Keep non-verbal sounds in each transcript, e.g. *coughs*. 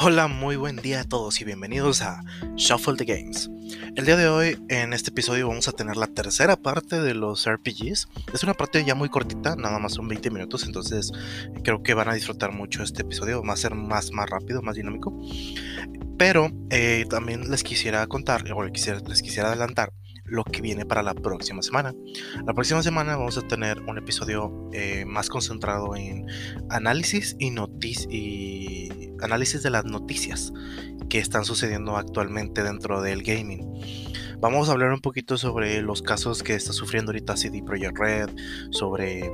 Hola, muy buen día a todos y bienvenidos a Shuffle the Games. El día de hoy, en este episodio, vamos a tener la tercera parte de los RPGs. Es una parte ya muy cortita, nada más son 20 minutos, entonces creo que van a disfrutar mucho este episodio. Va a ser más, más rápido, más dinámico. Pero eh, también les quisiera contar, o les quisiera, adelantar lo que viene para la próxima semana. La próxima semana vamos a tener un episodio eh, más concentrado en análisis y, y análisis de las noticias que están sucediendo actualmente dentro del gaming. Vamos a hablar un poquito sobre los casos que está sufriendo ahorita CD Projekt Red, sobre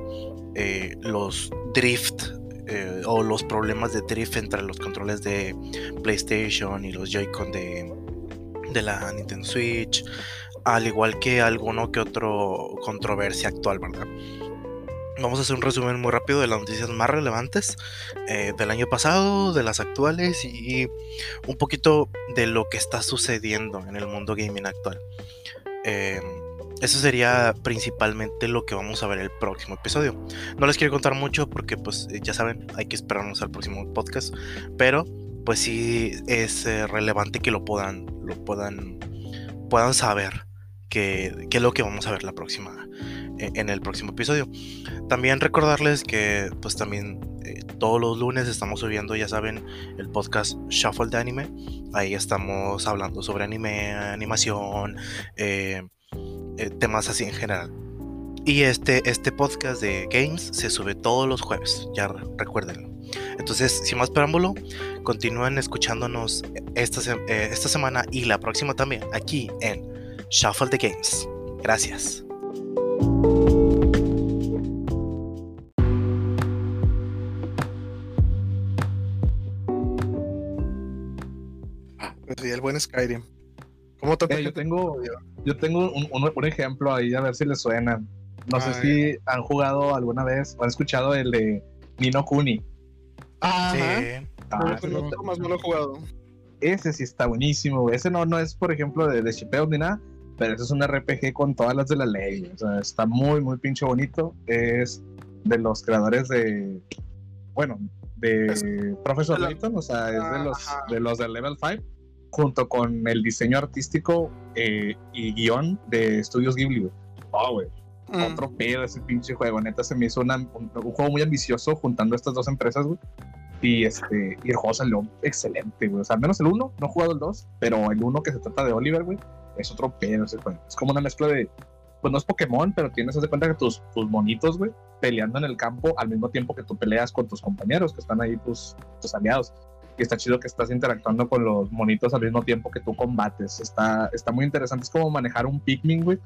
eh, los drift eh, o los problemas de drift entre los controles de PlayStation y los Joy-Con de, de la Nintendo Switch, al igual que alguno que otro controversia actual, ¿verdad? Vamos a hacer un resumen muy rápido de las noticias más relevantes eh, del año pasado, de las actuales y un poquito de lo que está sucediendo en el mundo gaming actual. Eh, eso sería principalmente lo que vamos a ver el próximo episodio. No les quiero contar mucho porque pues ya saben, hay que esperarnos al próximo podcast, pero pues sí es eh, relevante que lo puedan, lo puedan, puedan saber qué es lo que vamos a ver la próxima, en el próximo episodio. También recordarles que pues también eh, todos los lunes estamos subiendo, ya saben, el podcast Shuffle de Anime. Ahí estamos hablando sobre anime, animación, eh, eh, temas así en general. Y este, este podcast de Games se sube todos los jueves, ya recuérdenlo. Entonces, sin más preámbulo, continúen escuchándonos esta, esta semana y la próxima también aquí en Shuffle the Games. Gracias. Pues sí, el buen Skyrim. ¿Cómo te eh, yo tengo, yo tengo un, un, ejemplo ahí, a ver si les suena. No sé si han jugado alguna vez o han escuchado el de Nino Kuni. Ah, sí. Ah, no, más no lo he jugado. Ese sí está buenísimo. Ese no, no es, por ejemplo, de, de shipeo ni nada, pero ese es un RPG con todas las de la ley. O sea, está muy, muy pinche bonito. Es de los creadores de. Bueno, de Professor Layton, o sea, es de los, de los de Level 5, junto con el diseño artístico eh, y guion de Studios Ghibli. Oh, güey. Mm. Otro pedo ese pinche juego. Neta, se me hizo un, juego muy ambicioso juntando estas dos empresas, güey. Y, este, y el juego salió excelente, güey. O sea, al menos el 1, no he jugado el 2, pero el 1 que se trata de Oliver, güey, es otro pedo. Es como una mezcla de, pues no es Pokémon, pero tienes de cuenta que tus, tus monitos, güey, peleando en el campo al mismo tiempo que tú peleas con tus compañeros, que están ahí tus, tus aliados. Y está chido que estás interactuando con los monitos al mismo tiempo que tú combates. Está, está muy interesante. Es como manejar un Pikmin, güey,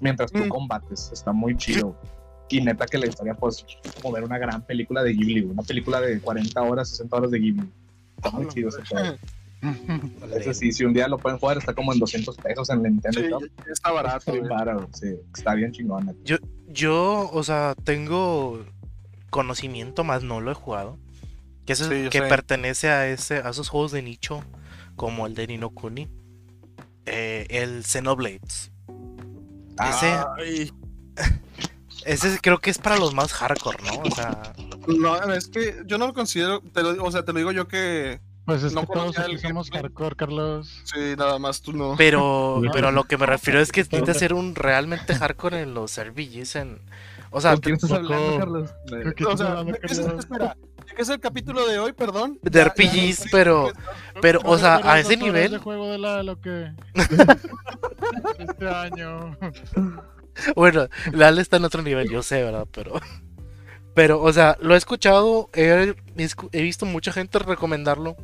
mientras tú mm. combates. Está muy chido. Y neta que la historia, pues, como ver una gran película de Ghibli, Una película de 40 horas, 60 horas de Ghibli. Está muy chido ese juego. *laughs* Eso sí, si un día lo pueden jugar, está como en 200 pesos en Nintendo. Sí, está barato. Está, bien chingón. Yo, yo, o sea, tengo conocimiento, más no lo he jugado. Que, es que pertenece a, ese, a esos juegos de nicho, como el de Nino Kuni. Eh, el Xenoblades. Ese. *laughs* Ese creo que es para los más hardcore, ¿no? O sea. No, es que yo no lo considero. o sea, te lo digo yo que pues es que todos aquí somos hardcore, Carlos. Sí, nada más tú no. Pero, *laughs* pero lo que me refiero es que *laughs* necesitas ser un realmente hardcore en los RPGs en... O sea, ¿de qué estás hablando, Carlos? O sea, ¿de qué es, espera, ¿de qué es el capítulo de hoy, perdón? De RPGs, pero, pero, o sea, a ese nivel. juego de la, lo que... *laughs* este año. Bueno, Lal está en otro nivel, yo sé, ¿verdad? Pero, pero, o sea, lo he escuchado, he, he visto mucha gente recomendarlo.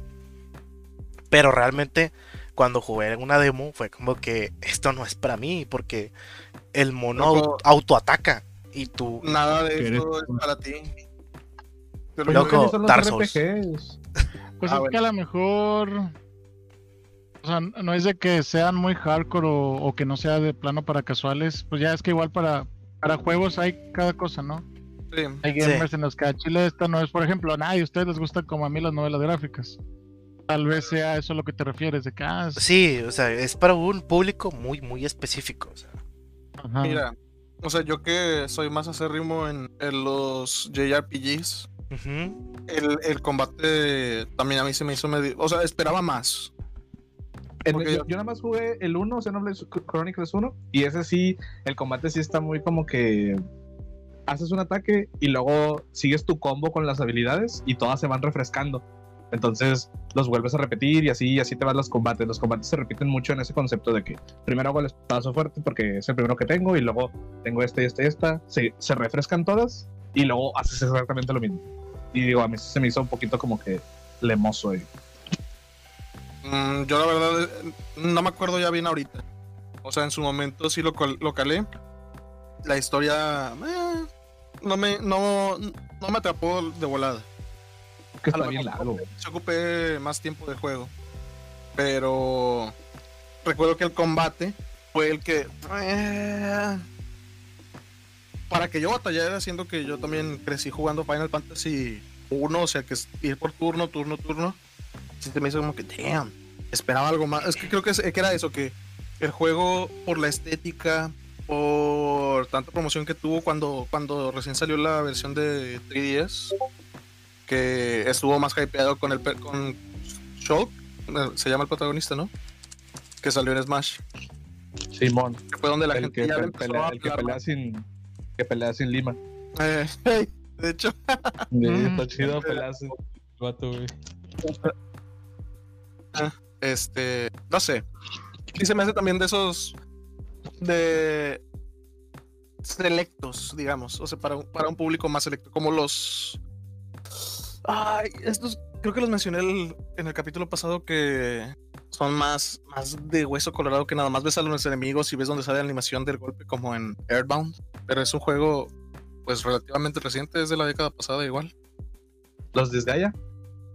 Pero realmente cuando jugué en una demo fue como que esto no es para mí porque el mono autoataca y tú... Nada de eso es para ti. Pero Loco, Dark Souls. *laughs* Pues ah, es que a lo mejor... O sea, no es de que sean muy hardcore o, que no sea de plano para casuales. Pues ya es que igual para, para juegos hay cada cosa, ¿no? Sí. Hay gamers en los que a Chile esta no es, por ejemplo, a nadie, a ustedes les gustan como a mí las novelas gráficas. Tal vez sea eso a lo que te refieres, de que ah, Sí, o sea, es para un público muy, muy específico. O sea. Mira, o sea, yo que soy más acérrimo en, en los JRPGs, el, el, combate también a mí se me hizo medio. O sea, esperaba más. yo, nada más jugué el 1, Xenoblade Chronicles 1, y ese sí, el combate sí está muy como que haces un ataque y luego sigues tu combo con las habilidades y todas se van refrescando. Entonces los vuelves a repetir y así, y así te van los combates. Los combates se repiten mucho en ese concepto de que primero hago el espacio fuerte porque es el primero que tengo y luego tengo este, este, esta. Se, se refrescan todas y luego haces exactamente lo mismo. Y digo, a mí se me hizo un poquito como que lemoso ahí. Mm, yo la verdad eh, no me acuerdo ya bien ahorita. O sea, en su momento sí lo, lo calé. La historia eh, no, me, no, no me atrapó de volada que está bien largo. Se ocupé más tiempo de juego. Pero recuerdo que el combate fue el que. Eh, para que yo batallara, haciendo que yo también crecí jugando Final Fantasy 1, o sea, que ir por turno, turno, turno. Sí, me hizo como que, damn, esperaba algo más. Es que creo que, que era eso, que el juego, por la estética, por tanta promoción que tuvo cuando, cuando recién salió la versión de 3DS, que estuvo más hypeado con el con Shulk, eh, se llama el protagonista, ¿no? Que salió en Smash. Simón. Que fue donde la gente que, ya pelea, el que pelea sin que pelea sin Lima. Eh, *laughs* de hecho. está chido pelear sin ah, Este, no sé. Y se me hace también de esos de selectos, digamos, o sea, para, para un público más selecto, como los Ay, estos creo que los mencioné en el capítulo pasado que son más, más de hueso colorado que nada más ves a los enemigos y ves dónde sale la animación del golpe como en Airbound. Pero es un juego pues relativamente reciente, es de la década pasada igual. ¿Los Disgaea?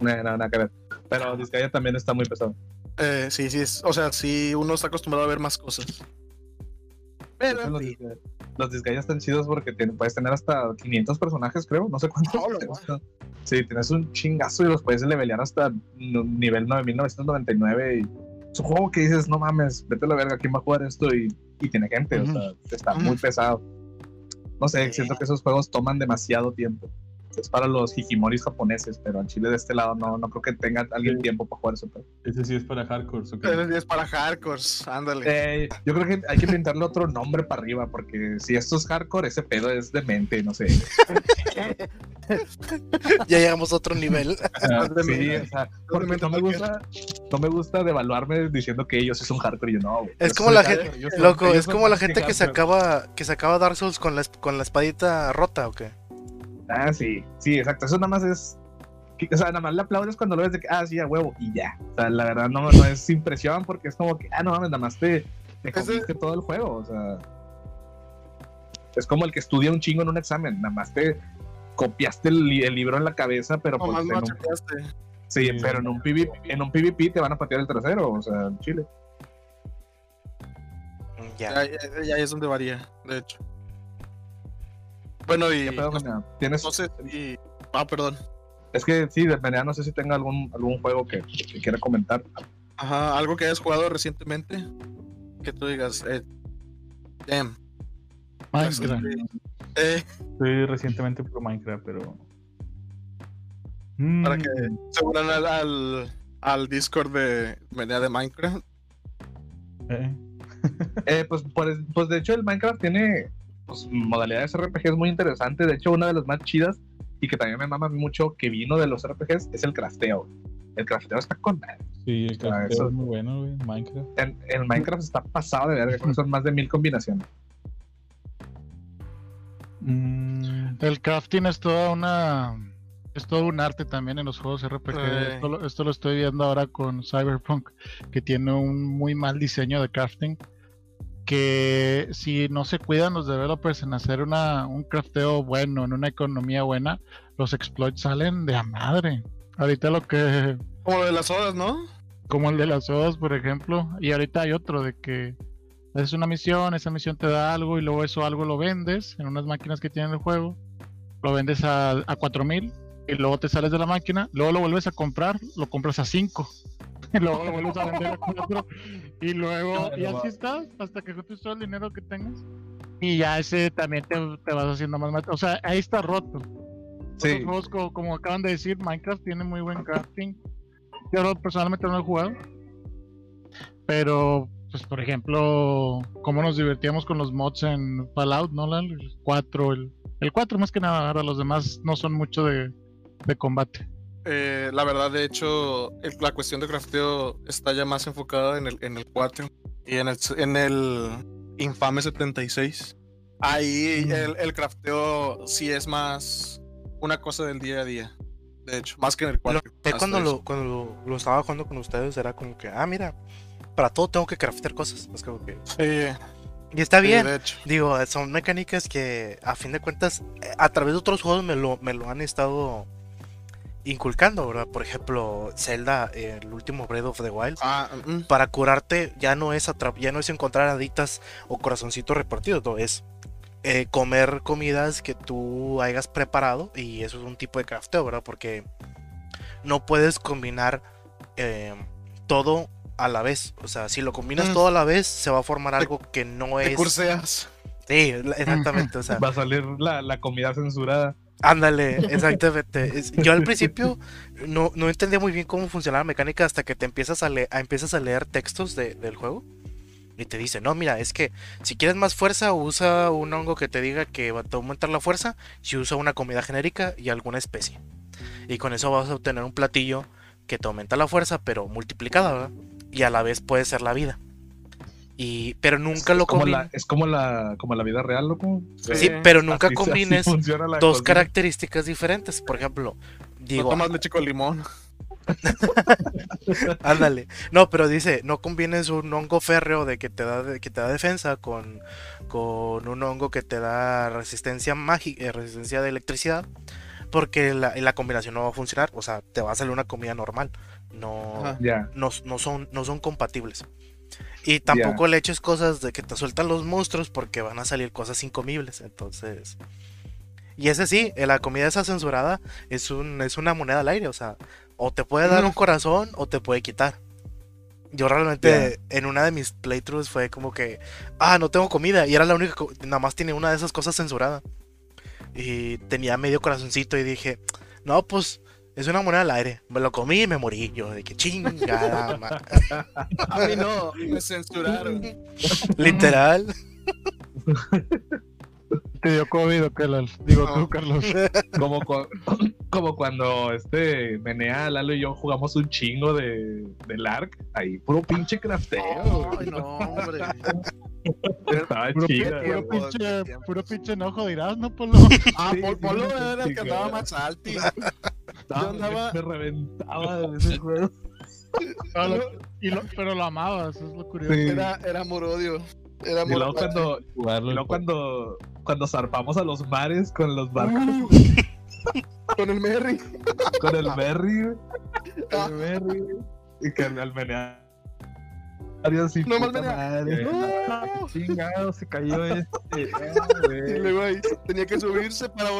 No, no, nada que ver. Pero Disgaea también está muy pesado. Eh, sí, sí, es, o sea, sí, uno está acostumbrado a ver más cosas. Pero, los, Disgaea están chidos porque puedes tener hasta 500 personajes, creo, no sé cuántos. *laughs* Sí, tienes un chingazo y los puedes levelear hasta nivel 9999 y es un juego que dices, no mames, vete a la verga, ¿quién va a jugar esto? Y, y tiene gente, o sea, está muy pesado. No sé, siento que esos juegos toman demasiado tiempo es para los hikimoris japoneses, pero en Chile de este lado no, no creo que tenga alguien tiempo para jugar eso. Ese sí es para hardcore. Ese sí es para hardcore, ándale. Eh, yo creo que hay que pintarle otro nombre para arriba, porque si esto es hardcore, ese pedo es demente, no sé. *laughs* ya llegamos a otro nivel. *laughs* Ah, sí, o sea, porque no me gusta, no me gusta devaluarme diciendo que ellos son hardcore y yo no. Es como la gente, loco, es como la gente que se acaba, que se acaba Dark Souls con la, con la espadita rota, ¿o qué? Ah, sí, sí, exacto. Eso nada más es. O sea, nada más le aplaudes cuando lo ves de que, ah, sí, a huevo, y ya. O sea, la verdad no, no es impresión porque es como que, ah, no mames, nada más te, te comiste todo el juego. O sea, es como el que estudia un chingo en un examen, nada más te copiaste el, libro en la cabeza, pero pues. En un, sí, pero en un, PvP, en un PvP te van a patear el trasero, o sea, en Chile. Ya. Ya, ya es donde varía, de hecho. Bueno, y. ¿Tienes... No sé si. Ah, perdón. Es que sí, depende, no sé si tenga algún, algún juego que, quiera comentar. Ajá, algo que hayas jugado recientemente. Que tú digas, eh, damn. Minecraft. Eh. Sí, recientemente por Minecraft, pero. Para que mm. se unan al, al, Discord de venía de Minecraft. Eh. eh pues, pues, pues de hecho el Minecraft tiene pues, modalidades RPG es muy interesante. De hecho, una de las más chidas y que también me mama mucho que vino de los RPGs es el crafteo. El crafteo está con Sí, el crafteo es muy bueno, güey. Minecraft. El Minecraft está pasado de verga, son más de mil combinaciones. Mm, el crafting es toda una. Es todo un arte también en los juegos RPG. Esto, esto, lo estoy viendo ahora con Cyberpunk, que tiene un muy mal diseño de crafting que si no se cuidan los developers en hacer una, un crafteo bueno, en una economía buena, los exploits salen de a madre. Ahorita lo que... Como de las odas, ¿no? Como el de las odas, por ejemplo. Y ahorita hay otro de que haces una misión, esa misión te da algo y luego eso algo lo vendes en unas máquinas que tienen el juego. Lo vendes a, a 4000 y luego te sales de la máquina, luego lo vuelves a comprar, lo compras a 5 y *laughs* luego lo vuelves a vender a 4 y luego y así estás hasta que juntes todo el dinero que tengas y ya ese también te, te vas haciendo más, o sea ahí está roto Otros juegos como, acaban de decir, Minecraft tiene muy buen crafting. Yo personalmente no he jugado. Pero, pues por ejemplo, cómo nos divertíamos con los mods en Fallout, ¿no? El 4, el, el 4 más que nada, ahora los demás no son mucho de, combate. Eh, la verdad, de hecho, la cuestión de crafteo está ya más enfocada en el, en el 4 y en el, en el infame 76. Ahí mm. el, el crafteo sí es más una cosa del día a día. De hecho, más que en el 4. cuando, lo, cuando lo, estaba jugando con ustedes era como que, ah, mira, para todo tengo que craftear cosas. Es como que. Sí. Y está bien. Digo, son mecánicas que a fin de cuentas, eh, a través de otros juegos me lo, me lo han estado inculcando, ¿verdad? Por ejemplo, Zelda, el último Breath of the Wild. Ah, mm. Para curarte ya no es ya no es encontrar aditas o corazoncitos repartidos, no, es eh, comer comidas que tú hayas preparado y eso es un tipo de crafteo, ¿verdad? Porque no puedes combinar eh, todo a la vez. O sea, si lo combinas mm. todo a la vez, se va a formar algo que no es. curseas. Sí, exactamente. O sea, *laughs* va a salir la, comida censurada. Ándale, *laughs* exactamente. Yo al principio no, no, entendía muy bien cómo funcionaba la mecánica hasta que te empiezas a, leer, empiezas a leer textos del juego y te dice, no, mira, es que si quieres más fuerza, usa un hongo que te diga que va a aumentar la fuerza, si usa una comida genérica y alguna especie. Y con eso vas a obtener un platillo que te aumenta la fuerza, pero multiplicada, ¿verdad? Y a la vez puede ser la vida. Y, pero nunca lo combines. Es como la, como la vida real, loco. Sí, pero nunca combines dos características diferentes. Por ejemplo, digo. No tomas leche con limón. *laughs* Ándale. No, pero dice, no combines un hongo férreo de que te da, que te da defensa con, con un hongo que te da resistencia mágica, eh, resistencia de electricidad, porque la, la, combinación no va a funcionar. O sea, te va a salir una comida normal. No, no, no, son, no son compatibles. Y tampoco le eches cosas de que te sueltan los monstruos porque van a salir cosas incomibles. Entonces. Y ese sí, la comida esa censurada es, un, es una moneda al aire. O sea, o te puede dar un corazón o te puede quitar. Yo realmente en una de mis playthroughs fue como que, ah, no tengo comida. Y era la única, nada más tiene una de esas cosas censurada. Y tenía medio corazoncito y dije, no, pues es una moneda al aire. Me lo comí y me morí. Yo de que chingada, *laughs* A mí no, me censuraron. *laughs* Literal. *laughs* Te dio COVID, ¿o Digo tú, Carlos. Como, *coughs* como cuando este Menea, Lalo y yo jugamos un chingo de, del ARC. Ahí, puro pinche crafteo. Ay, no, hombre. Estaba puro, chida. Puro, pinche, puro pinche enojo dirás, ¿no, Polo? Ah, Polo era el que andaba más alto. Yo andaba... *laughs* Me reventaba de ese *laughs* juego. y lo, pero lo amabas, es lo curioso. Era, era amor-odio. Era y luego cuando, y cuando, cuando zarpamos a los mares con los barcos. *laughs* con el Merry. con el Merry. Con el Merry. Y que al Menea. Y no más Chingado, se cayó *laughs* este. y luego ahí tenía que subirse para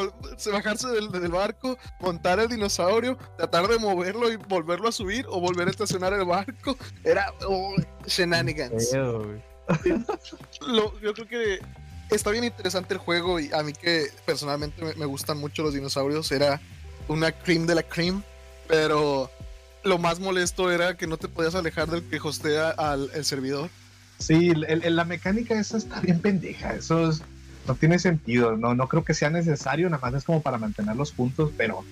bajarse del, del, barco, montar el dinosaurio, tratar de moverlo y volverlo a subir o volver a estacionar el barco. Era oh, shenanigans. *laughs* Yo creo que está bien interesante el juego y a mí que personalmente me, gustan mucho los dinosaurios, era una cream de la cream, pero lo más molesto era que no te podías alejar del que hostea al el servidor. Sí, la mecánica esa está bien pendeja, eso no tiene sentido, no, no creo que sea necesario, nada más es como para mantener los puntos, pero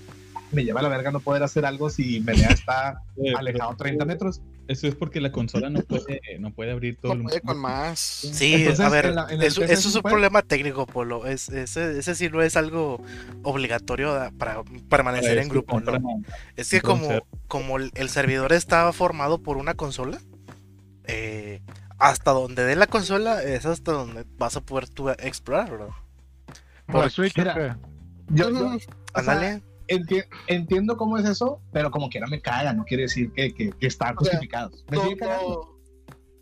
me lleva a la verga no poder hacer algo si Menea está *laughs* alejado 30 metros. Eso es porque la consola no puede, no puede abrir todo no puede con más. Sí, a ver, eso, es un problema técnico, Polo. Es, ese, ese sí no es algo obligatorio para permanecer en grupo, ¿no? Es que como, como el servidor estaba formado por una consola, eh, hasta donde dé la consola es hasta donde vas a poder tú explorar, bro. Por Switch, yo, yo, entiendo cómo es eso, pero como quiera me caga, no quiere decir que, que, está justificado.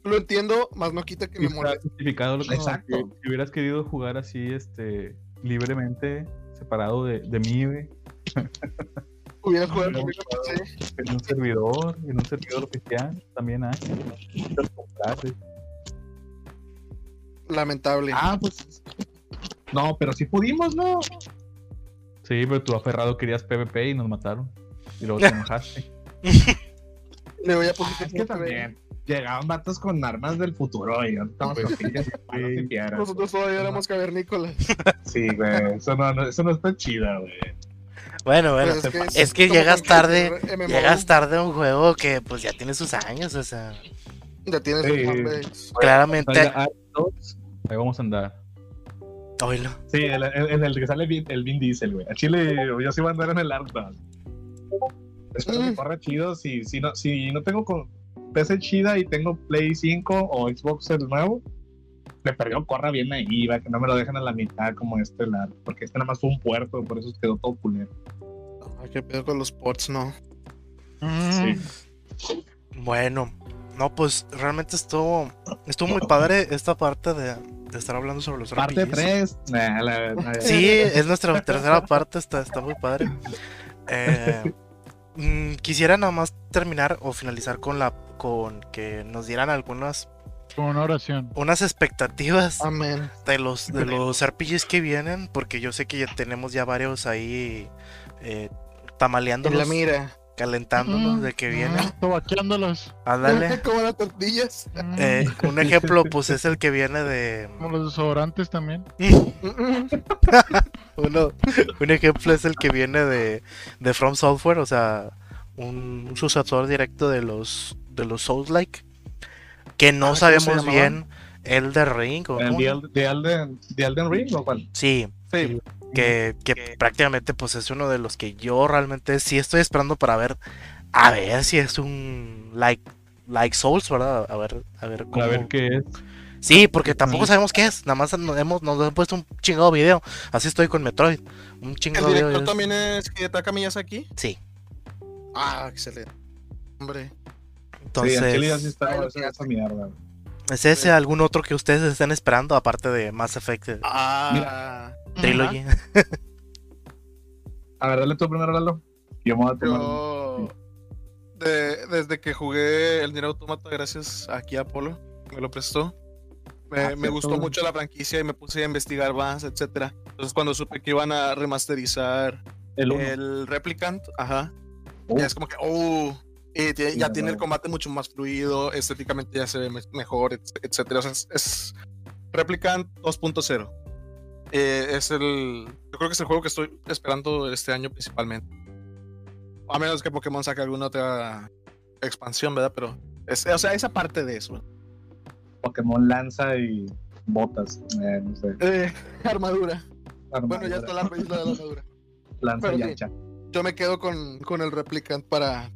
lo entiendo, más no quita que me moleste. justificado lo que Exacto. si hubieras querido jugar así, este, libremente, separado de, de mí, *laughs* Hubieras jugado en, en un servidor, en un servidor oficial, también hay. Lamentable. Ah, pues. No, pero sí pudimos, ¿no? Sí, pero tú aferrado querías PvP y nos mataron. Y luego te *laughs* enojaste. Le voy a poner Es que también llegaban vatos con armas del futuro y estamos con pillas, palos y piedras. Nosotros todavía éramos cavernícolas. Sí, güey, eso no, no- eso no está chido, güey. Bueno, bueno. Pues es que llegas tarde, MMO, Llegas tarde a un juego que pues ya tiene sus años, o sea, Ya tienes Sí. un fanbase. claramente. Ahí vamos a andar. Sí, en el, el que sale Vin- el Vin Diesel, güey. A Chile, yo sí voy a andar en el Artdog. Espero que Mm. corra chido. Si, si, no, si no tengo con PC chida y tengo Play 5 o Xbox el nuevo, le perdió corra bien ahí, va, que no me lo dejan a la mitad como este, el Art, porque este nada más fue un puerto, por eso quedó todo culero. Ay, qué pedo con los ports, no. Sí. Bueno, no, pues realmente estuvo, estuvo muy padre esta parte de, de estar hablando sobre los Parte RPGs. 3. Nah, la- la- *laughs* Sí, es nuestra tercera parte, está, está muy padre. Eh, mm, quisiera nada más terminar o finalizar con la con que nos dieran algunas Con una oración. unas expectativas Amén. de los de los RPGs que vienen, porque yo sé que ya tenemos ya varios ahí eh, En la tamaleándolos, mira. Calentándolos Mm, de que vienen. mm, Tobaqueándolos. Ándale. *laughs* Como las tortillas. Mm, Eh, un ejemplo, pues es el que viene de. Como los desodorantes también. *laughs* Uno, un ejemplo es el que viene de, de From Software, o sea, un, un sucesor directo de los de los Souls-like. Que no Ah, ¿cómo se sabemos bien Elder Ring o ¿El cómo- de Elden, de Elden, de Elden Ring o cuál? Sí, Sí. Que, que prácticamente pues es uno de los que yo realmente sí estoy esperando para ver. A ver si es un like like Souls, ¿verdad? A ver, a ver cómo. A ver qué es. Sí, porque tampoco sabemos qué es. Nada más nos hemos, nos han puesto un chingado video. Así estoy con Metroid. Un ¿El chingado video. director es- también es Hidetaka Miyazaki? Sí. Ah, excelente. Hombre. Entonces, sí, está Ay, esa, esa mierda. ¿es ese algún otro que ustedes estén esperando aparte de Mass Effect Ah. Trilogy? A ver, dale tú primero, Lalo. Yo me voy a tomar. Yo. de- desde que jugué el Nier Automata, gracias aquí a Polo, me lo prestó. Me, Ah, me gustó mucho la franquicia y me puse a investigar más, etcétera. Entonces, cuando supe que iban a remasterizar El Replicant, ajá, Oh. ya es como que, oh, y tiene- ya tiene el combate mucho más fluido, estéticamente ya se ve me- mejor, etc- etcétera. O sea, es, es Replicant 2.0. Eh, es el. Yo creo que es el juego que estoy esperando este año principalmente. A menos que Pokémon saque alguna otra expansión, ¿verdad? Pero. Es, o sea, esa parte de eso. Pokémon lanza y botas. Eh, no sé. Eh, *laughs* armadura. Bueno, ya está la isla de la armadura. Lanza pero y sí. hacha. Yo me quedo con, con el Replicant para.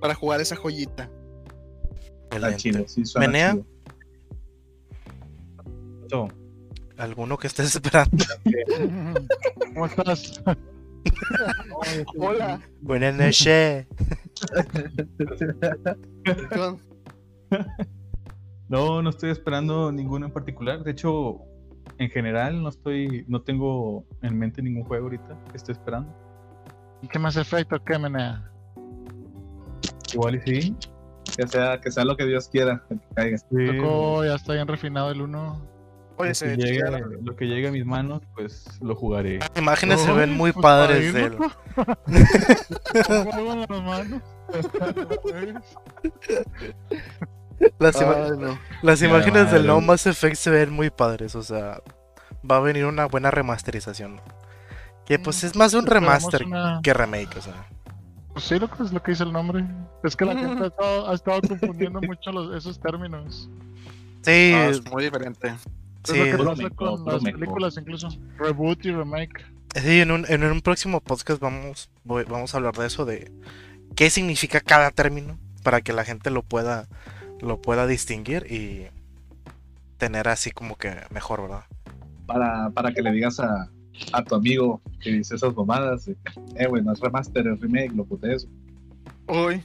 Para jugar esa joyita. Excelente. chido, sí suena Menea. chido. ¿Alguno que estés esperando? *laughs* ¿Cómo estás? Hola. Buenas noches. No, no estoy esperando ninguno en particular. De hecho, en general no estoy, no tengo en mente ningún juego ahorita que estoy esperando. ¿Y qué más efecto? ¿Qué menea? Igual y sí. Que sea, que sea lo que Dios quiera que caiga. Sí, Tocó, ya está bien refinado el 1. Oye, lo, se que llegue, lo que a mis manos, pues lo jugaré. Las imágenes se ven muy pues, padres de él. las manos. *laughs* Las, ima- Ay, no. las Ya, imágenes del. No Mass Effect se ven muy padres. O sea, va a venir una buena remasterización. Que pues es más un Esperamos remaster una- que remake. O sea, Pues sí, loco, es lo que dice el nombre. Es que la gente ha *laughs* estado, ha estado confundiendo mucho los, esos términos. sí, Ah, es muy diferente. Sí, es lo que puro pasa meco, con puro las películas incluso. Reboot y remake. Sí, en un, en un próximo podcast vamos, voy- vamos a hablar de eso, de qué significa cada término, para que la gente lo pueda, lo pueda distinguir y tener así como que mejor, ¿verdad? Para, para que le digas a, a tu amigo que dice esas mamadas. Eh, güey, no es remaster, es remake, lo putees. Uy.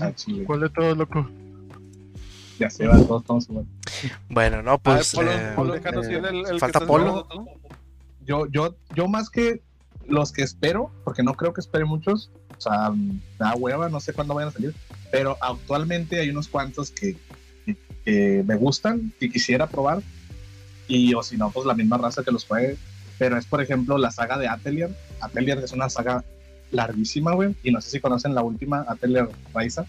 Ah. ¿Cuál de todos, loco? Ya se va, todos estamos jugando. Bueno, no, Pues, pues... Polo, eh, Polo, déjanos eh, ir el, el falta Polo. Yo, yo, yo más que los que espero, porque no creo que espere muchos, o sea, da hueva, no sé cuándo vayan a salir, pero actualmente hay unos cuantos que, que- que me gustan, que quisiera probar, y o si no, pues la misma raza que los juegue. pero es por ejemplo la saga de Atelier. Atelier es una saga larguísima, güey, y no sé si conocen la última Atelier Raiza,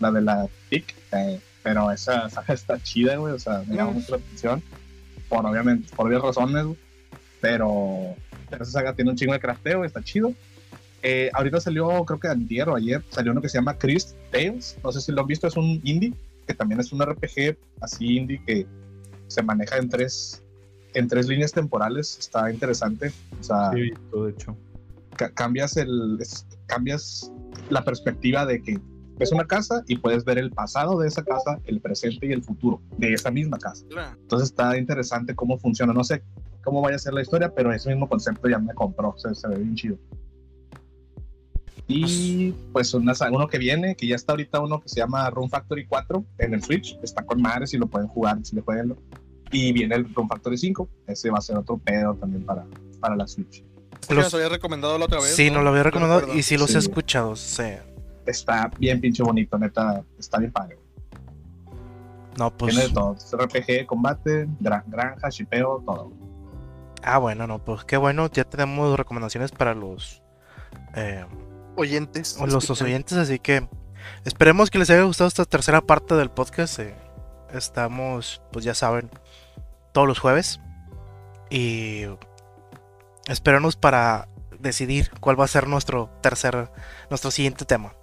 la de la TIC, eh, pero esa *laughs* saga está chida, güey, o sea, me llama mucho la atención, por obviamente, por varias razones, güey, pero, esa saga tiene un chingo de crafteo, está chido. Eh, ahorita salió, creo que antier o ayer, salió uno que se llama Chris Tales, no sé si lo han visto, es un indie, que también es un RPG así indie que se maneja en tres, en tres líneas temporales, está interesante. O sea, Sí, de hecho. ca- cambias, el, es- cambias la perspectiva de que ves una casa y puedes ver el pasado de esa casa, el presente y el futuro de esa misma casa. Entonces está interesante cómo funciona. No sé cómo vaya a ser la historia, pero ese mismo concepto ya me compró, se, se ve bien chido. Y pues una, uno que viene, que ya está ahorita uno que se llama Room Factory 4 en el Switch, está con madres y lo pueden jugar, si le pueden. Y viene el Room Factory 5, ese va a ser otro pedo también para, para la Switch. Los- había recomendado la otra vez. Sí, no lo había recomendado y sí los he Sí. escuchado. Sí. Está bien pinche bonito, neta, está bien padre. No, pues. Tiene de todo, RPG, combate, gra- granja, shipeo, todo. Ah, bueno, no, pues qué bueno. Ya tenemos recomendaciones para los. eh, Oyentes. o los escuchan. oyentes, así que esperemos que les haya gustado esta tercera parte del podcast. eh, estamos, pues ya saben, todos los jueves. Y espéranos para decidir cuál va a ser nuestro tercer, nuestro siguiente tema.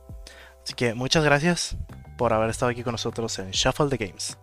Así que muchas gracias por haber estado aquí con nosotros en Shuffle the Games.